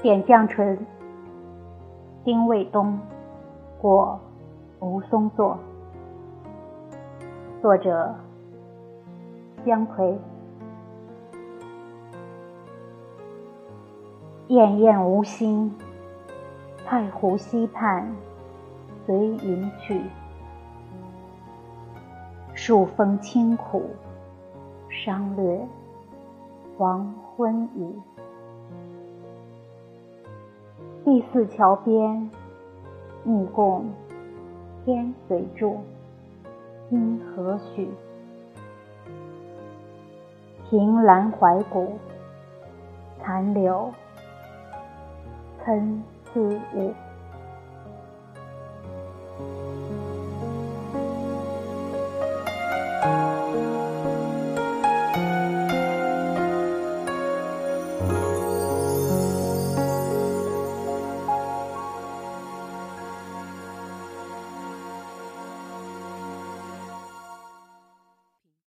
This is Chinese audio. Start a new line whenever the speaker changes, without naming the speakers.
点绛唇，丁未冬，过吴松作。作者：姜夔。滟滟无心，太湖西畔随云去。数风清苦，商略黄昏雨。第四桥边，意共天随住，今何许？凭栏怀古，残留参差物。